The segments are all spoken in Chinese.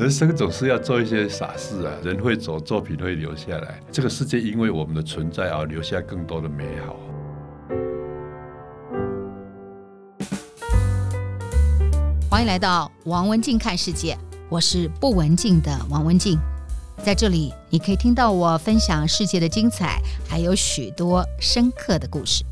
人生总是要做一些傻事啊，人会走，作品会留下来。这个世界因为我们的存在而留下更多的美好。欢迎来到王文静看世界，我是不文静的王文静，在这里你可以听到我分享世界的精彩，还有许多深刻的故事。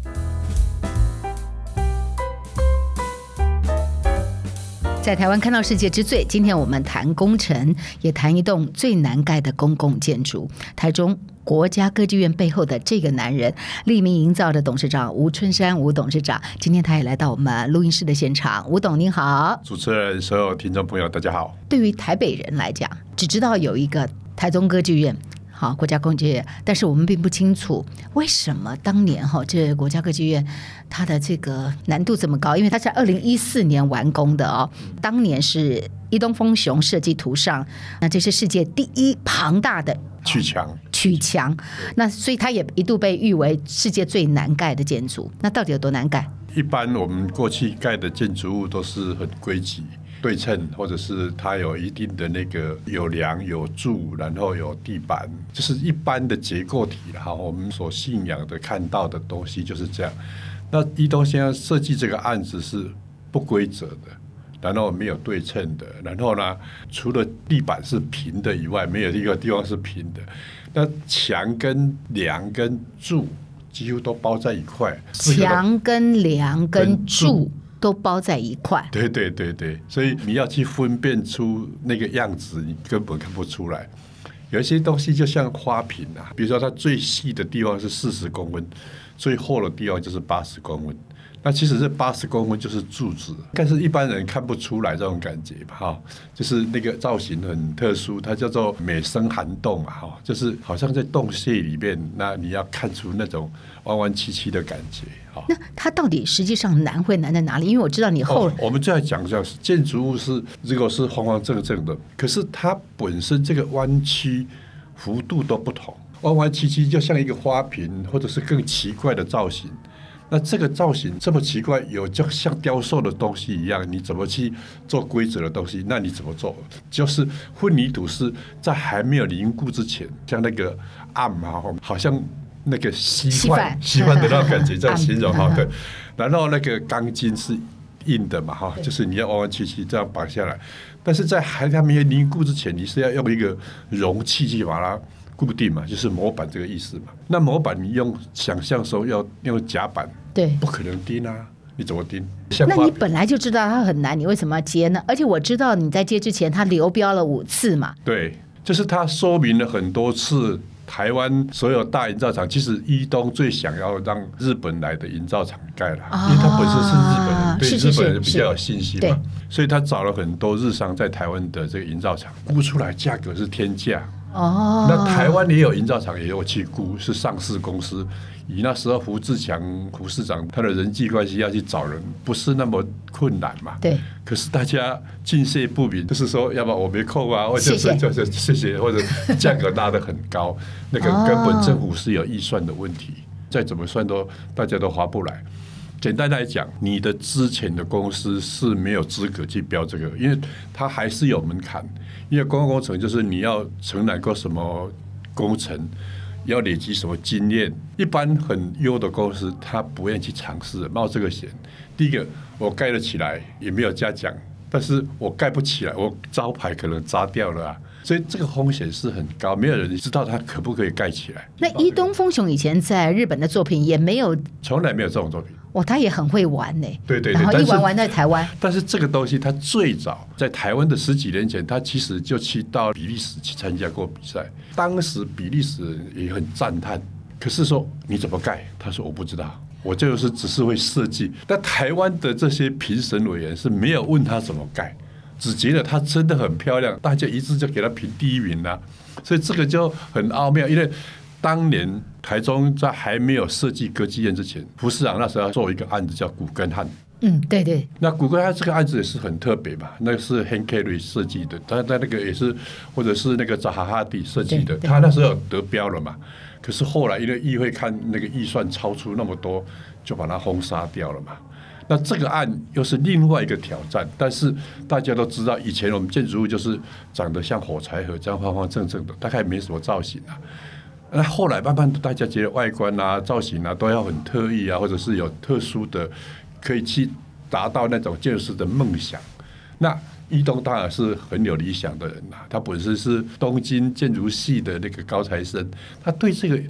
在台湾看到世界之最，今天我们谈工程，也谈一栋最难盖的公共建筑——台中国家歌剧院背后的这个男人——立明营造的董事长吴春山吴董事长。今天他也来到我们录音室的现场。吴董您好，主持人、所有听众朋友，大家好。对于台北人来讲，只知道有一个台中歌剧院。好，国家歌剧院，但是我们并不清楚为什么当年哈这国家歌剧院它的这个难度这么高，因为它在二零一四年完工的哦，当年是伊东丰雄设计图上，那这是世界第一庞大的曲墙，曲墙，那所以它也一度被誉为世界最难盖的建筑。那到底有多难盖？一般我们过去盖的建筑物都是很规矩。对称，或者是它有一定的那个有梁有柱，然后有地板，就是一般的结构体哈。我们所信仰的看到的东西就是这样。那伊东先生设计这个案子是不规则的，然后没有对称的，然后呢，除了地板是平的以外，没有一个地方是平的。那墙跟梁跟柱几乎都包在一块，墙跟梁跟柱。都包在一块，对对对对，所以你要去分辨出那个样子，你根本看不出来。有一些东西就像花瓶啊，比如说它最细的地方是四十公分，最厚的地方就是八十公分。那其实这八十公分就是柱子，但是一般人看不出来这种感觉吧？哈，就是那个造型很特殊，它叫做美声涵洞啊，哈，就是好像在洞穴里面，那你要看出那种弯弯曲曲的感觉，哈。那它到底实际上难会难在哪里？因为我知道你后、哦，我们再讲一下，建筑物是如果是方方正正的，可是它本身这个弯曲幅度都不同，弯弯曲曲就像一个花瓶，或者是更奇怪的造型。那这个造型这么奇怪，有就像雕塑的东西一样，你怎么去做规则的东西？那你怎么做？就是混凝土是在还没有凝固之前，像那个暗嘛，好像那个稀饭稀饭的那种感觉，在形容哈。对，然后那个钢筋是硬的嘛，哈，就是你要弯弯曲曲这样绑下来。但是在还还没有凝固之前，你是要用一个容器去把它。固定嘛，就是模板这个意思嘛。那模板你用想象说要用夹板，对，不可能钉啊，你怎么钉？那你本来就知道它很难，你为什么要接呢？而且我知道你在接之前，它流标了五次嘛。对，就是他说明了很多次，台湾所有大营造厂，其实伊东最想要让日本来的营造厂盖了，哦，因为他本身是日本人，对日本人比较有信心嘛，所以他找了很多日商在台湾的这个营造厂，估出来价格是天价。哦，那台湾也有营造厂，也有去估，是上市公司。以那时候胡志强胡市长他的人际关系要去找人，不是那么困难嘛。对。可是大家敬谢不明，就是说，要不然我没空啊，或者是就是谢谢，或者价格拉得很高，那个根本政府是有预算的问题，再怎么算都大家都划不来。简单来讲，你的之前的公司是没有资格去标这个，因为它还是有门槛。因为公共工程就是你要承揽过什么工程，要累积什么经验。一般很优的公司，他不愿意去尝试冒这个险。第一个，我盖得起来也没有嘉奖，但是我盖不起来，我招牌可能砸掉了啊。所以这个风险是很高，没有人知道它可不可以盖起来。那伊东丰雄以前在日本的作品也没有，从来没有这种作品。哦，他也很会玩呢。对对对，然后一玩玩在台湾。但是这个东西，他最早在台湾的十几年前，他其实就去到比利时去参加过比赛。当时比利时人也很赞叹，可是说你怎么盖？他说我不知道，我就是只是会设计。但台湾的这些评审委员是没有问他怎么盖。只觉得他真的很漂亮，大家一致就给他评第一名了，啊，所以这个就很奥妙。因为当年台中在还没有设计歌剧院之前，胡市长那时候要做一个案子叫古根汉。嗯，对对。那古根汉这个案子也是很特别嘛，那个是 Hank 设计的，他他那个也是或者是那个扎哈哈迪设计的，他那时候有得标了嘛。可是后来因为议会看那个预算超出那么多，就把它封杀掉了嘛。那这个案又是另外一个挑战。但是大家都知道，以前我们建筑物就是长得像火柴盒这样方方正正的，大概没什么造型啊。那后来慢慢大家觉得外观啊、造型啊都要很特异啊，或者是有特殊的，可以去达到那种建筑师的梦想。那伊东当然是很有理想的人呐，他本身是东京建筑系的那个高材生，他对这个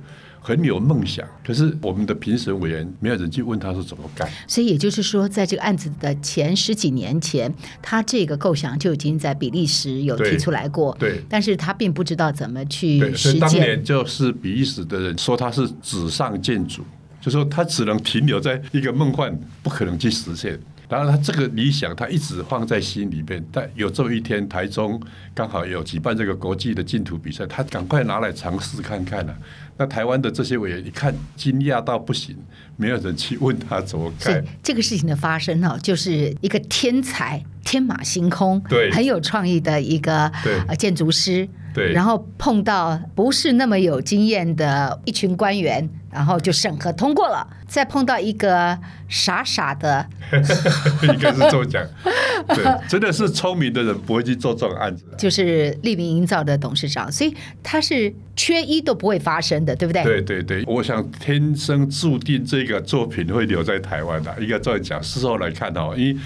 很有梦想。可是我们的评审委员没有人去问他是怎么干。所以也就是说，在这个案子的前十几年前，他这个构想就已经在比利时有提出来过。对，但是他并不知道怎么去实践。所以当年就是比利时的人说他是纸上建筑，就说他只能停留在一个梦幻，不可能去实现。当然，他这个理想他一直放在心里边。但有这么一天，台中刚好有举办这个国际的竞图比赛，他赶快拿来尝试看看了、啊。那台湾的这些委员一看，惊讶到不行，没有人去问他怎么盖。这个事情的发生呢，就是一个天才、天马行空、对很有创意的一个建筑师，对，然后碰到不是那么有经验的一群官员。然后就审核通过了，再碰到一个傻傻的，应该是这么讲，对，真的是聪明的人不会去做这种案子。就是立明营造的董事长，所以他是缺一都不会发生的，对不对？对对对，我想天生注定这个作品会留在台湾的，应该这样讲。事后来看哦，因为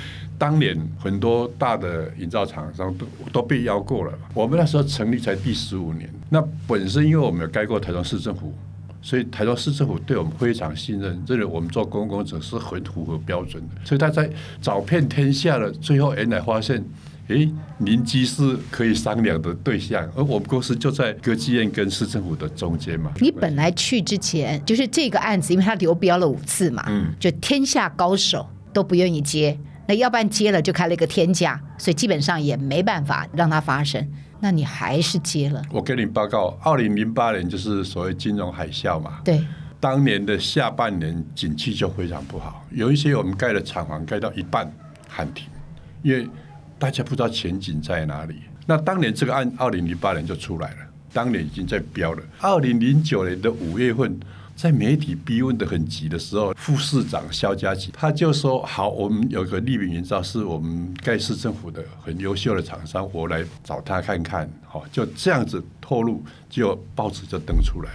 当年很多大的营造厂商都都被邀过了，我们那时候成立才第十五年，那本身因为我们有盖过台中市政府。所以台中市政府对我们非常信任，认为我们做公共工程是很符合标准的。所以他在找遍天下了，最后原来发现，诶，邻居是可以商量的对象，而我们公司就在歌剧院跟市政府的中间嘛。你本来去之前，就是这个案子，因为他流标了五次嘛，嗯，就天下高手都不愿意接，那要不然接了就开了一个天价，所以基本上也没办法让它发生。那你还是接了？我跟你报告，二零零八年就是所谓金融海啸嘛。对，当年的下半年景气就非常不好，有一些我们盖的厂房盖到一半喊停，因为大家不知道前景在哪里。那当年这个案，二零零八年就出来了，当年已经在标了。二零零九年的五月份。在媒体逼问的很急的时候，副市长肖家琪他就说：“好，我们有个立明营造是我们盖市政府的很优秀的厂商，我来找他看看。”好，就这样子透露，就报纸就登出来。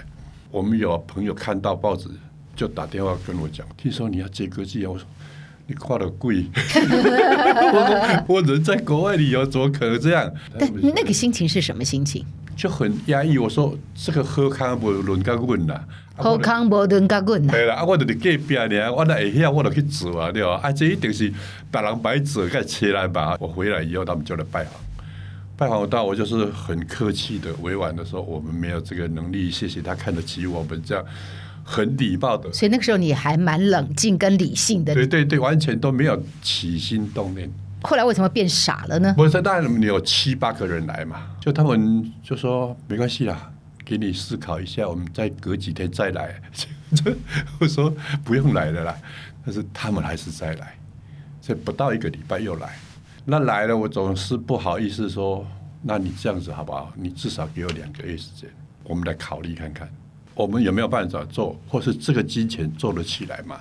我们有朋友看到报纸，就打电话跟我讲：“听说你要接歌剧啊？”我说：“你挂的贵。”我人在国外旅游，怎么可能这样？但那个心情是什么心情？就很压抑。我说：“这个好康不轮到阮啦。”好康无轮甲阮。对啦，啊，我就是隔壁尔，我那会晓，我就去做啊，对吧？啊，这一定是别人白做，该切来吧。我回来以后，他们就来拜访，拜访到我就是很客气的、委婉的说，我们没有这个能力，谢谢他看得起我们，这样很礼貌的。所以那个时候你还蛮冷静跟理性的。对对对，完全都没有起心动念。后来为什么变傻了呢？不是，当然你有七八个人来嘛，就他们就说没关系啦。给你思考一下，我们再隔几天再来。我说不用来了啦，但是他们还是再来，这不到一个礼拜又来。那来了，我总是不好意思说，那你这样子好不好？你至少给我两个月时间，我们来考虑看看，我们有没有办法做，或是这个金钱做得起来吗？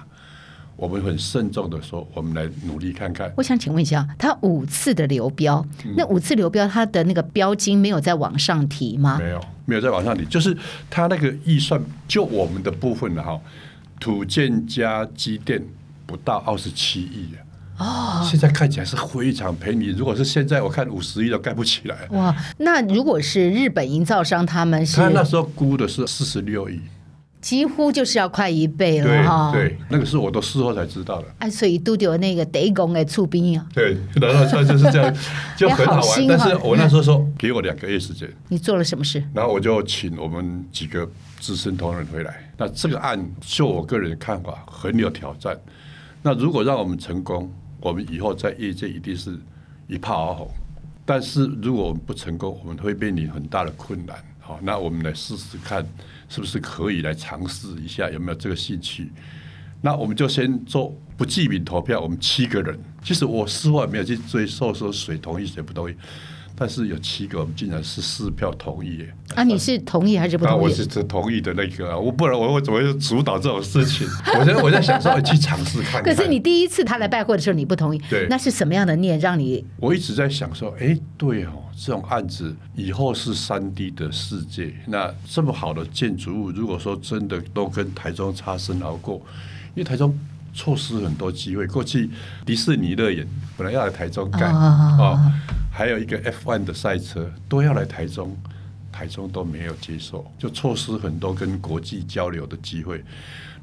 我们很慎重的说，我们来努力看看。我想请问一下，他五次的流标，嗯、那五次流标，他的那个标金没有再往上提吗？没有，没有再往上提，就是他那个预算，就我们的部分了哈，土建加机电不到二十七亿啊，哦，现在看起来是非常便宜。如果是现在，我看五十亿都盖不起来。哇，那如果是日本营造商，他们是？他那时候估的是四十六亿。几乎就是要快一倍了哈，对，那个是我都事后才知道的。哎，所以都有那个得工的出兵啊。对，然后他就是这样，就很好玩。但是我那时候说，给我两个月时间。你做了什么事？然后我就请我们几个资深同仁回来。那这个案，就我个人的看法，很有挑战。那如果让我们成功，我们以后在业界一定是一炮而红。但是如果我们不成功，我们会面临很大的困难。好，那我们来试试看，是不是可以来尝试一下，有没有这个兴趣？那我们就先做不记名投票，我们七个人。其实我事后也没有去追溯说谁同意谁不同意，但是有七个，我们竟然是四票同意耶。啊，你是同意还是不同意？我是只同意的那个啊，我不然我我怎么会主导这种事情？我在我在想说去尝试看看。可是你第一次他来拜会的时候，你不同意，对，那是什么样的念让你？我一直在想说，哎，对哦，这种案子以后是三 D 的世界，那这么好的建筑物，如果说真的都跟台中擦身而过，因为台中。错失很多机会。过去迪士尼乐园本来要来台中盖啊、哦，还有一个 F1 的赛车都要来台中，台中都没有接受，就错失很多跟国际交流的机会。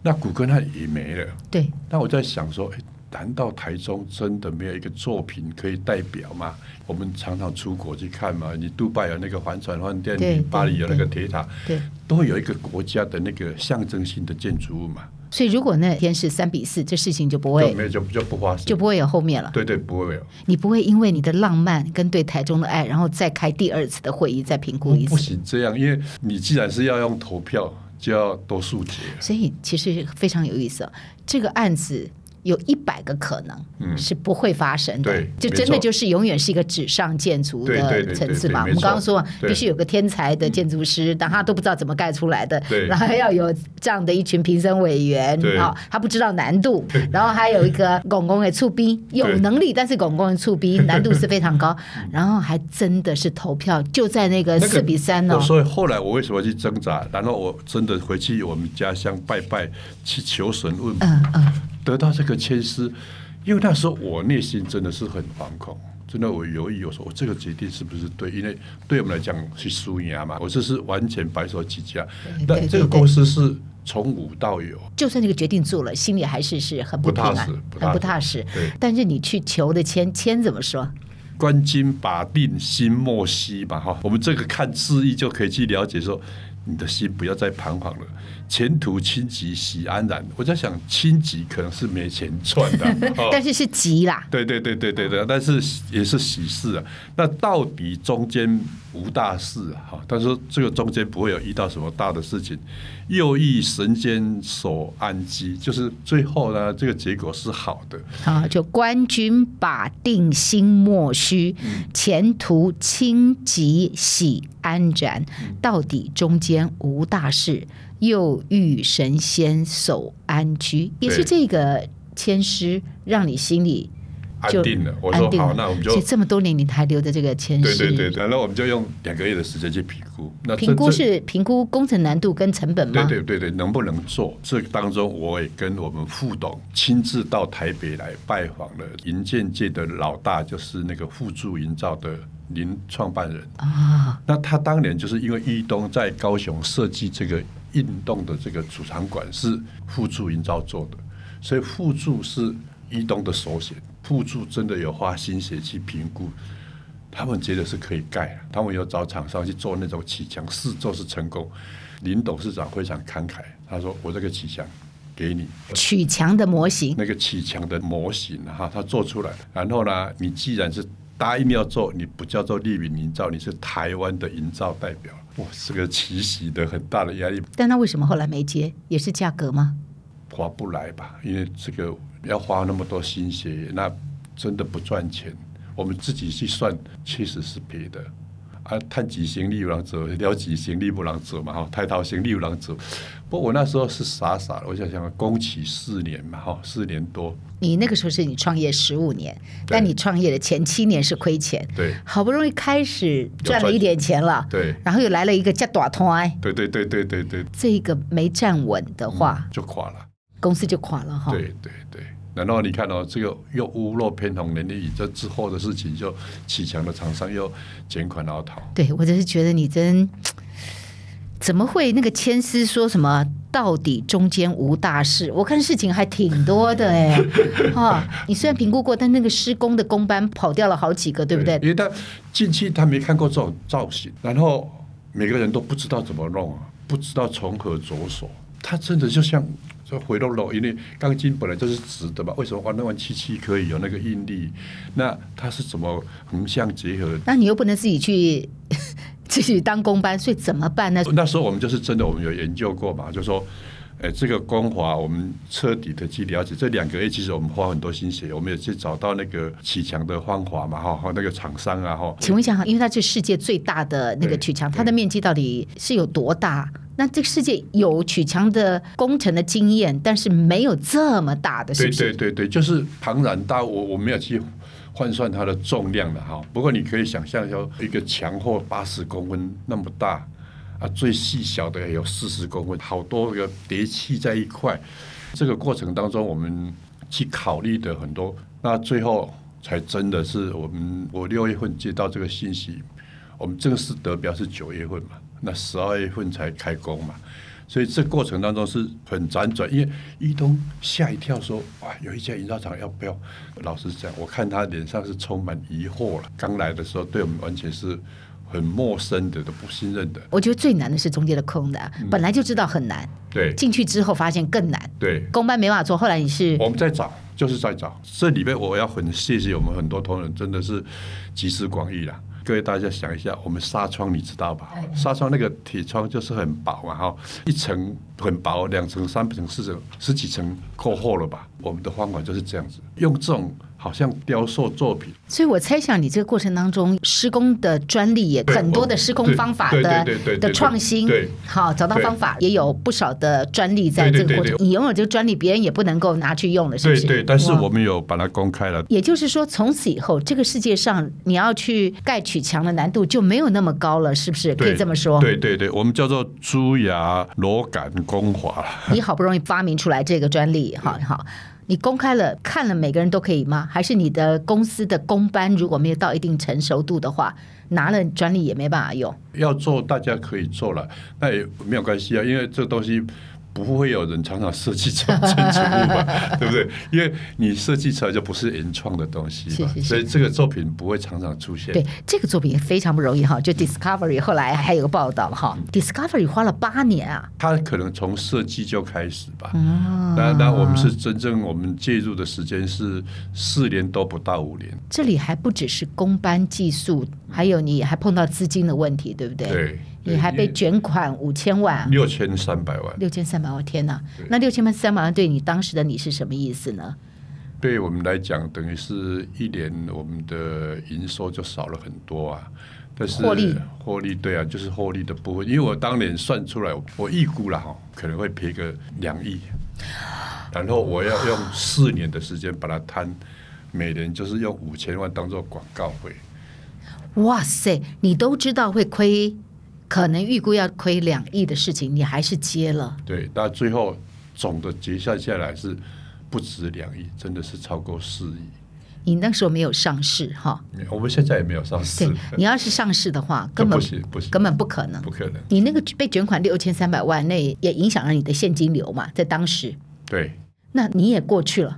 那古根汉也没了。对。那我在想说，诶，难道台中真的没有一个作品可以代表吗？我们常常出国去看嘛，你杜拜有那个帆船饭店，你巴黎有那个铁塔，对，都会有一个国家的那个象征性的建筑物嘛。所以，如果那天是三比四，这事情就不会就没有就就不发生，就不会有后面了。对对，不会有。你不会因为你的浪漫跟对台中的爱，然后再开第二次的会议，再评估一次。不行，这样，因为你既然是要用投票，就要多数决。所以，其实非常有意思，这个案子。有一百个可能是不会发生的，嗯、就真的就是永远是一个纸上建筑的层次嘛。我们刚刚说必须有个天才的建筑师，但他都不知道怎么盖出来的，然后还要有这样的一群评审委员，好，他不知道难度，然后还有一个拱拱的触逼有能力，但是拱拱的触逼难度是非常高，然后还真的是投票就在那个四比三哦。所以后来我为什么去挣扎？然后我真的回去我们家乡拜拜，去求神问。嗯嗯。得到这个签诗，因为那时候我内心真的是很惶恐，真的我犹豫，我说我这个决定是不是对？因为对我们来讲是输赢嘛，我这是完全白手起家，但这个公司是从无到有。就算这个决定做了，心里还是是很不踏实，很不踏实。对，但是你去求的签，签怎么说？观今把定心莫惜吧，哈，我们这个看字意就可以去了解说。你的心不要再彷徨了，前途清吉喜安然。我在想，清吉可能是没钱赚的，哦、但是是吉啦。对对对对对对，但是也是喜事啊。那到底中间无大事啊？哈，但是这个中间不会有遇到什么大的事情。又遇神间所安基，就是最后呢，这个结果是好的。啊，就官军把定心莫虚，嗯、前途清吉喜安然。嗯、到底中间无大事，又遇神仙守安居，也是这个签诗让你心里。安定了，我说好，那我们就这么多年你还留着这个签诗，对对对，然后我们就用两个月的时间去评估。那评估是评估工程难度跟成本吗？对对对对，能不能做？这当中我也跟我们副董亲自到台北来拜访了营建界的老大，就是那个互助营造的林创办人啊。那他当年就是因为一东在高雄设计这个运动的这个储藏馆是互助营造做的，所以互助是一东的首选。互助真的有花心血去评估，他们觉得是可以盖，他们有找厂商去做那种起墙，试做是成功。林董事长非常慷慨，他说：“我这个起墙给你，砌墙的模型，那个起墙的模型哈，他做出来。然后呢，你既然是答应要做，你不叫做丽敏营造，你是台湾的营造代表。哇，是个奇袭的很大的压力。但他为什么后来没接？也是价格吗？划不来吧，因为这个。”要花那么多心血，那真的不赚钱。我们自己去算，确实是赔的。啊，探几行李有人走，了几行李不能走嘛，哈，太掏行李有人走。不过我那时候是傻傻的，我想想，工期四年嘛，哈，四年多。你那个时候是你创业十五年，但你创业的前七年是亏钱，对，好不容易开始赚了一点钱了，对，然后又来了一个叫大团，对对对对对对，这个没站稳的话，就垮了。公司就垮了哈。对对对，然后你看到、哦、这个又屋漏偏逢连夜雨，这之后的事情就启强的厂商又卷款而逃。对，我就是觉得你真怎么会那个千丝说什么到底中间无大事？我看事情还挺多的哎 哈。你虽然评估过，但那个施工的工班跑掉了好几个，对不对？因为他近期他没看过这种造型，然后每个人都不知道怎么弄啊，不知道从何着手。他真的就像。回落了，因为钢筋本来就是直的嘛，为什么弯来弯曲曲可以有那个应力？那它是怎么横向结合？那你又不能自己去 自己当工班，所以怎么办呢？那时候我们就是真的，我们有研究过嘛，就说，哎，这个光华，我们彻底的去了解这两个 A，其实我们花很多心血，我们也去找到那个镍墙的方法嘛，哈，和那个厂商啊，哈。请问一下哈，因为它是世界最大的那个曲墙，它的面积到底是有多大？那这个世界有曲墙的工程的经验，但是没有这么大的，是不是？对对对对，就是庞然大物，我我没有去换算它的重量的哈。不过你可以想象，说一个墙或八十公分那么大。啊，最细小的有四十公分，好多个叠砌在一块。这个过程当中，我们去考虑的很多，那最后才真的是我们。我六月份接到这个信息，我们正式得标是九月份嘛，那十二月份才开工嘛。所以这过程当中是很辗转，因为一东吓一跳说：“哇，有一家营造厂要不要？”老实讲，我看他脸上是充满疑惑了。刚来的时候，对我们完全是。很陌生的，都不信任的。我觉得最难的是中间的空的，嗯、本来就知道很难。对，进去之后发现更难。对，公班没办法做。后来你是我们在找，就是在找。这里面我要很谢谢我们很多同仁，真的是集思广益啦。各位大家想一下，我们纱窗你知道吧？纱窗那个铁窗就是很薄嘛，哈，一层很薄，两层、三层、四层、十几层够厚了吧？我们的方法就是这样子，用这种。好像雕塑作品，所以我猜想你这个过程当中施工的专利也很多的施工方法的的创新，对，好找到方法也有不少的专利在这个过程。你拥有这个专利，别人也不能够拿去用了，是不是？对对，但是我们有把它公开了。也就是说，从此以后，这个世界上你要去盖取墙的难度就没有那么高了，是不是？可以这么说？对对对，我们叫做猪牙螺杆工华。你好不容易发明出来这个专利，好好。你公开了，看了每个人都可以吗？还是你的公司的公班如果没有到一定成熟度的话，拿了专利也没办法用？要做大家可以做了，那也没有关系啊，因为这东西。不会有人常常设计这种建筑物吧？对不对？因为你设计出来就不是原创的东西嘛，是是是，所以这个作品不会常常出现。对，这个作品非常不容易哈。就 Discovery 后来还有个报道哈、嗯、，Discovery 花了八年啊。他可能从设计就开始吧。嗯，那那我们是真正我们介入的时间是四年都不到五年。这里还不只是工班技术，还有你还碰到资金的问题，对不对？对。你还被卷款五千万，六千三百万，六千三百万，天哪！那六千三百万对你当时的你是什么意思呢？对我们来讲，等于是一年我们的营收就少了很多啊。但是获利，获利对啊，就是获利的部分。因为我当年算出来，我预估了哈，可能会赔个两亿，然后我要用四年的时间把它摊，每年就是用五千万当做广告费。哇塞，你都知道会亏。可能预估要亏两亿的事情，你还是接了。对，但最后总的结算下来是不止两亿，真的是超过四亿。你那时候没有上市哈？我们现在也没有上市。对，你要是上市的话，根本不行，不行，根本不可能，不可能。你那个被卷款六千三百万，那也影响了你的现金流嘛，在当时。对。那你也过去了。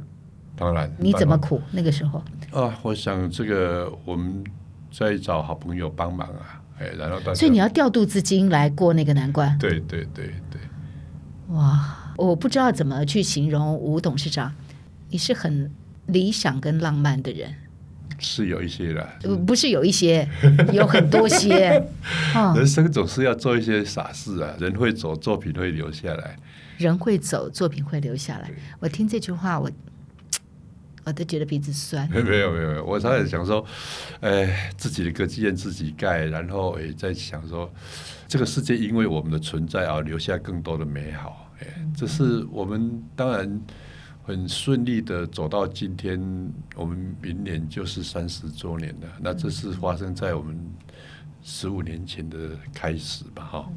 当然。你怎么苦那个时候？啊，我想这个我们在找好朋友帮忙啊。哎，然后大家所以你要调度资金来过那个难关。对对对对。哇，我不知道怎么去形容吴董事长，你是很理想跟浪漫的人。是有一些的。不是有一些，有很多些。人生总是要做一些傻事啊，人会走，作品会留下来。人会走，作品会留下来。我听这句话，我。我都觉得鼻子酸。没有没有没有，我常常想说，哎，自己的歌剧院自己盖，然后也在想说，这个世界因为我们的存在而留下更多的美好。哎，这是我们当然很顺利的走到今天，我们明年就是三十周年了。那这是发生在我们十五年前的开始吧？哈。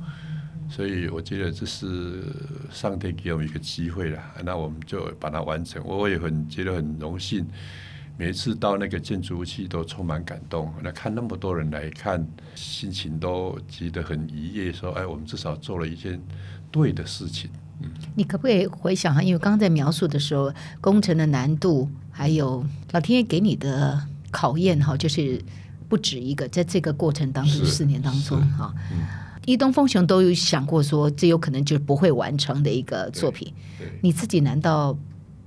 所以我觉得这是上天给我们一个机会了，那我们就把它完成。我也很觉得很荣幸，每一次到那个建筑物去都充满感动。那看那么多人来看，心情都觉得很愉悦，说：“哎，我们至少做了一件对的事情。”嗯，你可不可以回想哈？因为刚刚在描述的时候，工程的难度，还有老天爷给你的考验哈，就是不止一个，在这个过程当中，四年当中哈。伊东风雄都有想过说，这有可能就是不会完成的一个作品。你自己难道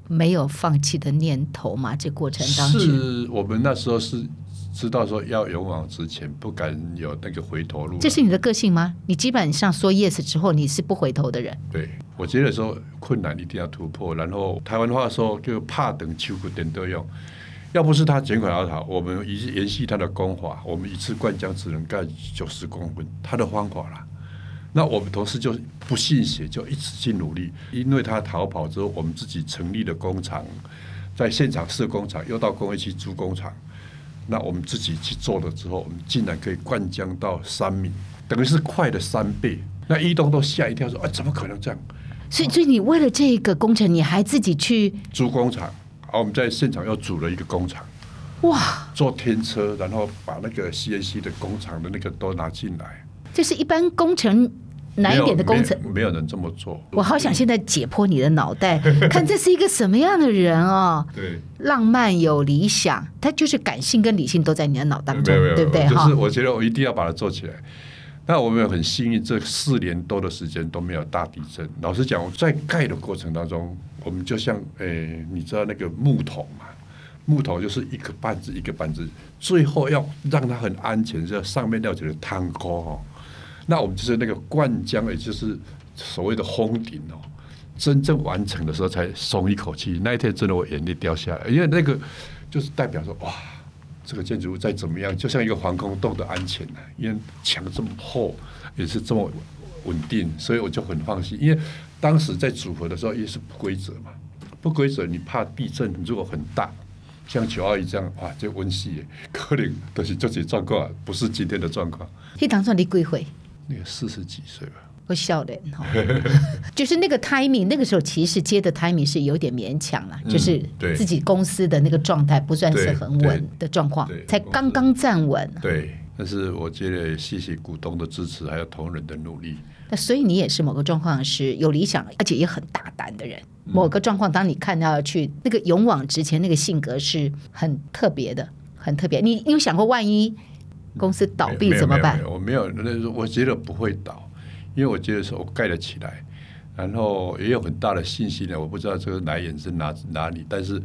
没有放弃的念头吗？这过程当中，是我们那时候是知道说要勇往直前，不敢有那个回头路。这是你的个性吗？你基本上说 yes 之后，你是不回头的人。对，我觉得说困难一定要突破，然后台湾话说就怕等秋骨点都用。要不是他卷款而逃，我们一直延续他的功法，我们一次灌浆只能干九十公分，他的方法啦。那我们同事就不信邪，就一直去努力。因为他逃跑之后，我们自己成立了工厂，在现场设工厂，又到工业区租工厂。那我们自己去做了之后，我们竟然可以灌浆到三米，等于是快了三倍。那一东都吓一跳，说：“哎，怎么可能这样？”所以，所以你为了这个工程，你还自己去租工厂？好，我们在现场又组了一个工厂，哇！坐天车，然后把那个 CNC 的工厂的那个都拿进来。这是一般工程难一点的工程，没有，没有人这么做。我好想现在解剖你的脑袋，看这是一个什么样的人哦。对，浪漫有理想，他就是感性跟理性都在你的脑当中，对不对？就是我觉得我一定要把它做起来。那我们很幸运，这四年多的时间都没有大地震。老实讲，在盖的过程当中。我们就像诶、你知道那个木头嘛？木头就是一个板子一个板子，最后要让它很安全，就上面要有汤锅哦。那我们就是那个灌浆，也就是所谓的封顶哦。真正完成的时候才松一口气。那一天真的我眼泪掉下来，因为那个就是代表说哇，这个建筑物再怎么样，就像一个防空洞的安全呢。因为墙这么厚，也是这么稳定，所以我就很放心，因为。当时在组合的时候也是不规则嘛，不规则你怕地震，如果很大，像九二一这样，哇，这温系可能都是这些状况，不是今天的状况。你当初你几岁？那个四十几岁吧。我笑的，就是那个 timing，那个时候其实接的 timing 是有点勉强了，嗯、就是自己公司的那个状态不算是很稳的状况，才刚刚站稳。对，但是我觉得谢谢股东的支持，还有同仁的努力。那所以你也是某个状况是有理想，而且也很大胆的人。某个状况，当你看到去那个勇往直前，那个性格是很特别的，很特别。你你有想过，万一公司倒闭怎么办？我没有，那我觉得不会倒，因为我觉得说我盖得起来，然后也有很大的信心呢。我不知道这个来源是哪哪里，但是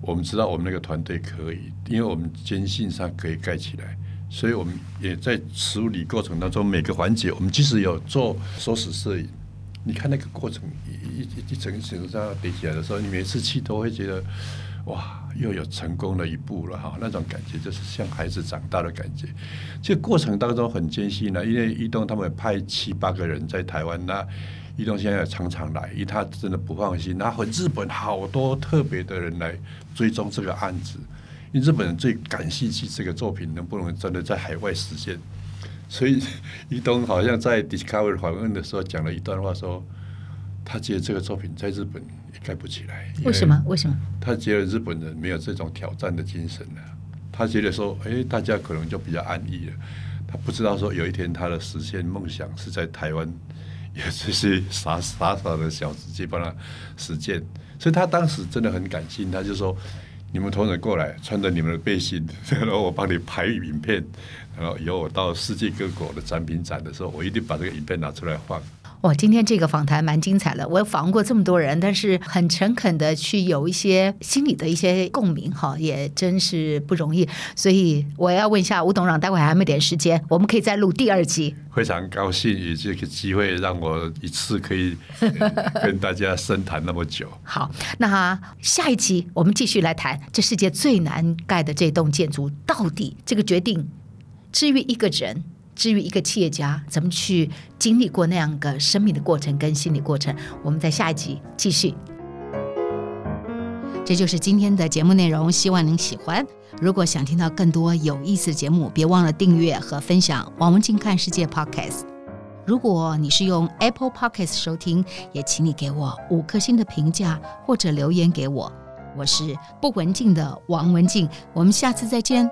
我们知道我们那个团队可以，因为我们坚信上可以盖起来。所以我们也在处理过程当中，每个环节我们即使有做缩时摄影，你看那个过程一一一层一层这样叠起来的时候，你每次去都会觉得哇，又有成功的一步了哈，那种感觉就是像孩子长大的感觉。这个过程当中很艰辛的，因为一东他们派七八个人在台湾，那一东现在也常常来，因为他真的不放心，然后日本好多特别的人来追踪这个案子。因为日本人最感兴趣这个作品能不能真的在海外实现，所以伊东好像在 Discovery 访问的时候讲了一段话，说他觉得这个作品在日本也盖不起来。为什么？为什么？他觉得日本人没有这种挑战的精神了。他觉得说，哎，大家可能就比较安逸了。他不知道说有一天他的实现梦想是在台湾，有这些傻傻傻的小子去帮他实践。所以他当时真的很感性，他就说。你们同仁过来，穿着你们的背心，然后我帮你拍影片，然后以后我到世界各国的展品展的时候，我一定把这个影片拿出来放。哇，今天这个访谈蛮精彩的。我访问过这么多人，但是很诚恳的去有一些心里的一些共鸣，哈，也真是不容易。所以我要问一下吴董事长，待会还没点时间，我们可以再录第二集。非常高兴有这个机会，让我一次可以 跟大家深谈那么久。好，那下一集我们继续来谈这世界最难盖的这栋建筑，到底这个决定，至于一个人。至于一个企业家怎么去经历过那样个生命的过程跟心理过程，我们在下一集继续。这就是今天的节目内容，希望您喜欢。如果想听到更多有意思的节目，别忘了订阅和分享王文静看世界 Podcast。如果你是用 Apple Podcast 收听，也请你给我五颗星的评价或者留言给我。我是不文静的王文静，我们下次再见。